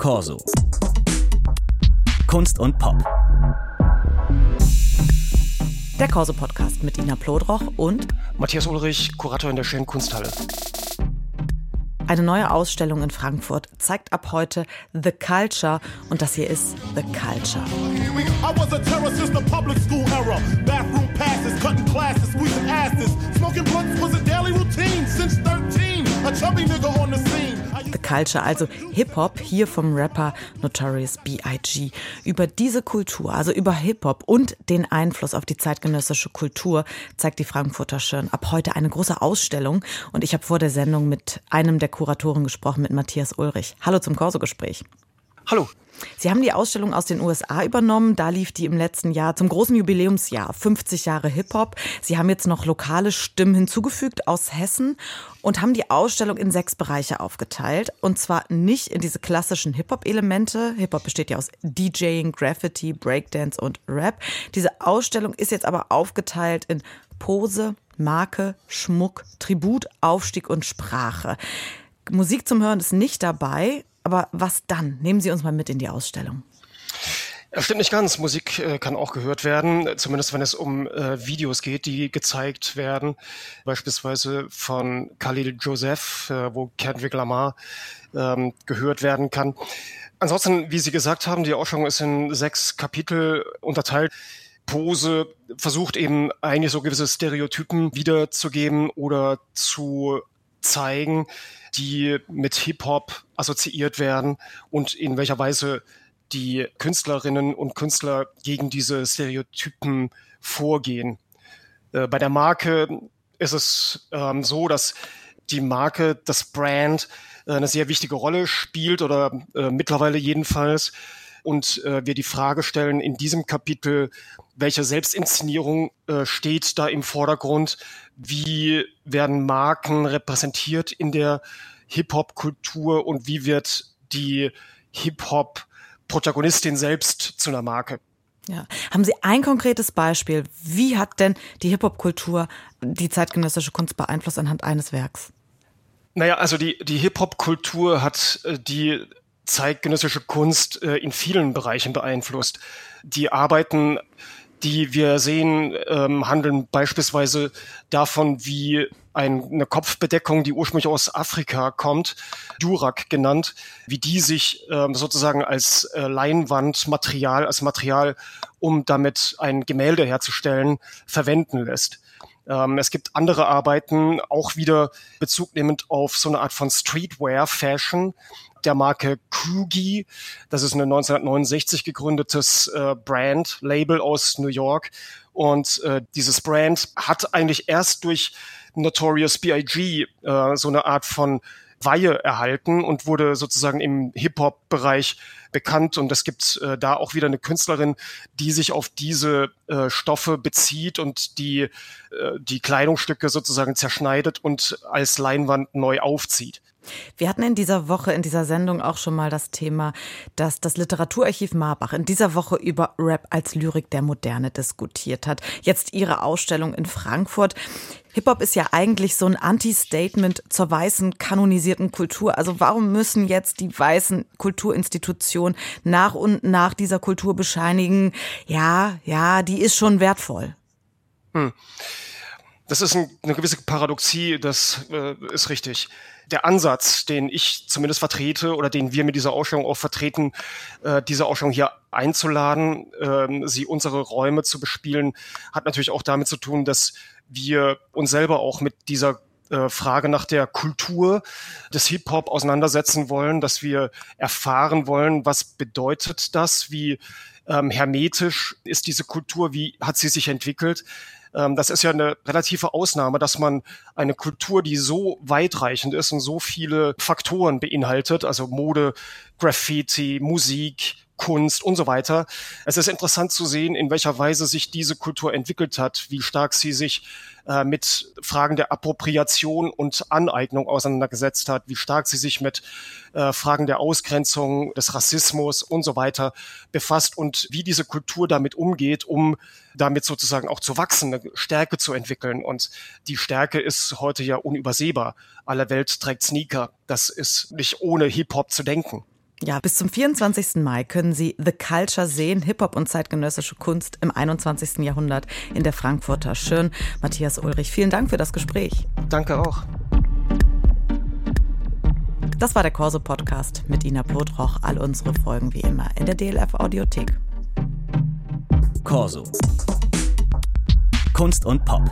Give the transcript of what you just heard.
Corso. Kunst und Pop. Der Corso Podcast mit Ina Plodroch und Matthias Ulrich, Kurator in der Schönen Kunsthalle. Eine neue Ausstellung in Frankfurt zeigt ab heute The Culture und das hier ist The Culture. I was a terror since the public school era. Bathroom passes, cutting classes, squeezing asses. Smoking blunts was a daily routine since 13. A chubby nigga on the. The Culture, also Hip-Hop, hier vom Rapper Notorious B.I.G. Über diese Kultur, also über Hip-Hop und den Einfluss auf die zeitgenössische Kultur, zeigt die Frankfurter Schirn ab heute eine große Ausstellung. Und ich habe vor der Sendung mit einem der Kuratoren gesprochen, mit Matthias Ulrich. Hallo zum Corso-Gespräch. Hallo. Sie haben die Ausstellung aus den USA übernommen. Da lief die im letzten Jahr zum großen Jubiläumsjahr 50 Jahre Hip-Hop. Sie haben jetzt noch lokale Stimmen hinzugefügt aus Hessen und haben die Ausstellung in sechs Bereiche aufgeteilt. Und zwar nicht in diese klassischen Hip-Hop-Elemente. Hip-Hop besteht ja aus DJing, Graffiti, Breakdance und Rap. Diese Ausstellung ist jetzt aber aufgeteilt in Pose, Marke, Schmuck, Tribut, Aufstieg und Sprache. Musik zum Hören ist nicht dabei, aber was dann? Nehmen Sie uns mal mit in die Ausstellung. Stimmt nicht ganz. Musik äh, kann auch gehört werden, zumindest wenn es um äh, Videos geht, die gezeigt werden. Beispielsweise von Khalil Joseph, äh, wo Kendrick Lamar ähm, gehört werden kann. Ansonsten, wie Sie gesagt haben, die Ausstellung ist in sechs Kapitel unterteilt. Pose versucht eben eigentlich so gewisse Stereotypen wiederzugeben oder zu zeigen, die mit Hip-Hop assoziiert werden und in welcher Weise die Künstlerinnen und Künstler gegen diese Stereotypen vorgehen. Äh, bei der Marke ist es ähm, so, dass die Marke, das Brand äh, eine sehr wichtige Rolle spielt oder äh, mittlerweile jedenfalls. Und äh, wir die Frage stellen in diesem Kapitel, welche Selbstinszenierung äh, steht da im Vordergrund? Wie werden Marken repräsentiert in der Hip-Hop-Kultur und wie wird die Hip-Hop-Protagonistin selbst zu einer Marke? Ja. Haben Sie ein konkretes Beispiel? Wie hat denn die Hip-Hop-Kultur die zeitgenössische Kunst beeinflusst anhand eines Werks? Naja, also die, die Hip-Hop-Kultur hat äh, die zeitgenössische Kunst äh, in vielen Bereichen beeinflusst. Die Arbeiten die wir sehen, ähm, handeln beispielsweise davon, wie ein, eine Kopfbedeckung, die ursprünglich aus Afrika kommt, Durak genannt, wie die sich ähm, sozusagen als äh, Leinwandmaterial, als Material, um damit ein Gemälde herzustellen, verwenden lässt. Ähm, es gibt andere Arbeiten, auch wieder bezugnehmend auf so eine Art von Streetwear, Fashion, der Marke Krugi. Das ist ein 1969 gegründetes äh, Brand, Label aus New York. Und äh, dieses Brand hat eigentlich erst durch Notorious B.I.G. Äh, so eine Art von Weihe erhalten und wurde sozusagen im Hip-Hop-Bereich bekannt. Und es gibt äh, da auch wieder eine Künstlerin, die sich auf diese äh, Stoffe bezieht und die äh, die Kleidungsstücke sozusagen zerschneidet und als Leinwand neu aufzieht. Wir hatten in dieser Woche, in dieser Sendung auch schon mal das Thema, dass das Literaturarchiv Marbach in dieser Woche über Rap als Lyrik der Moderne diskutiert hat. Jetzt Ihre Ausstellung in Frankfurt. Hip-Hop ist ja eigentlich so ein Anti-Statement zur weißen kanonisierten Kultur. Also warum müssen jetzt die weißen Kulturinstitutionen nach und nach dieser Kultur bescheinigen, ja, ja, die ist schon wertvoll? Hm. Das ist ein, eine gewisse Paradoxie, das äh, ist richtig der Ansatz, den ich zumindest vertrete oder den wir mit dieser Ausstellung auch vertreten, äh, diese Ausstellung hier einzuladen, äh, sie unsere Räume zu bespielen, hat natürlich auch damit zu tun, dass wir uns selber auch mit dieser äh, Frage nach der Kultur des Hip-Hop auseinandersetzen wollen, dass wir erfahren wollen, was bedeutet das, wie ähm, hermetisch ist diese Kultur, wie hat sie sich entwickelt. Ähm, das ist ja eine relative Ausnahme, dass man eine Kultur, die so weitreichend ist und so viele Faktoren beinhaltet, also Mode, Graffiti, Musik, Kunst und so weiter. Es ist interessant zu sehen, in welcher Weise sich diese Kultur entwickelt hat, wie stark sie sich äh, mit Fragen der Appropriation und Aneignung auseinandergesetzt hat, wie stark sie sich mit äh, Fragen der Ausgrenzung, des Rassismus und so weiter befasst und wie diese Kultur damit umgeht, um damit sozusagen auch zu wachsen, eine Stärke zu entwickeln. Und die Stärke ist heute ja unübersehbar. Alle Welt trägt Sneaker. Das ist nicht ohne Hip-Hop zu denken. Ja, bis zum 24. Mai können Sie The Culture sehen, Hip-Hop und zeitgenössische Kunst im 21. Jahrhundert in der Frankfurter Schön. Matthias Ulrich, vielen Dank für das Gespräch. Danke auch. Das war der Corso Podcast mit Ina Potroch. All unsere Folgen wie immer in der DLF Audiothek. Corso. Kunst und Pop.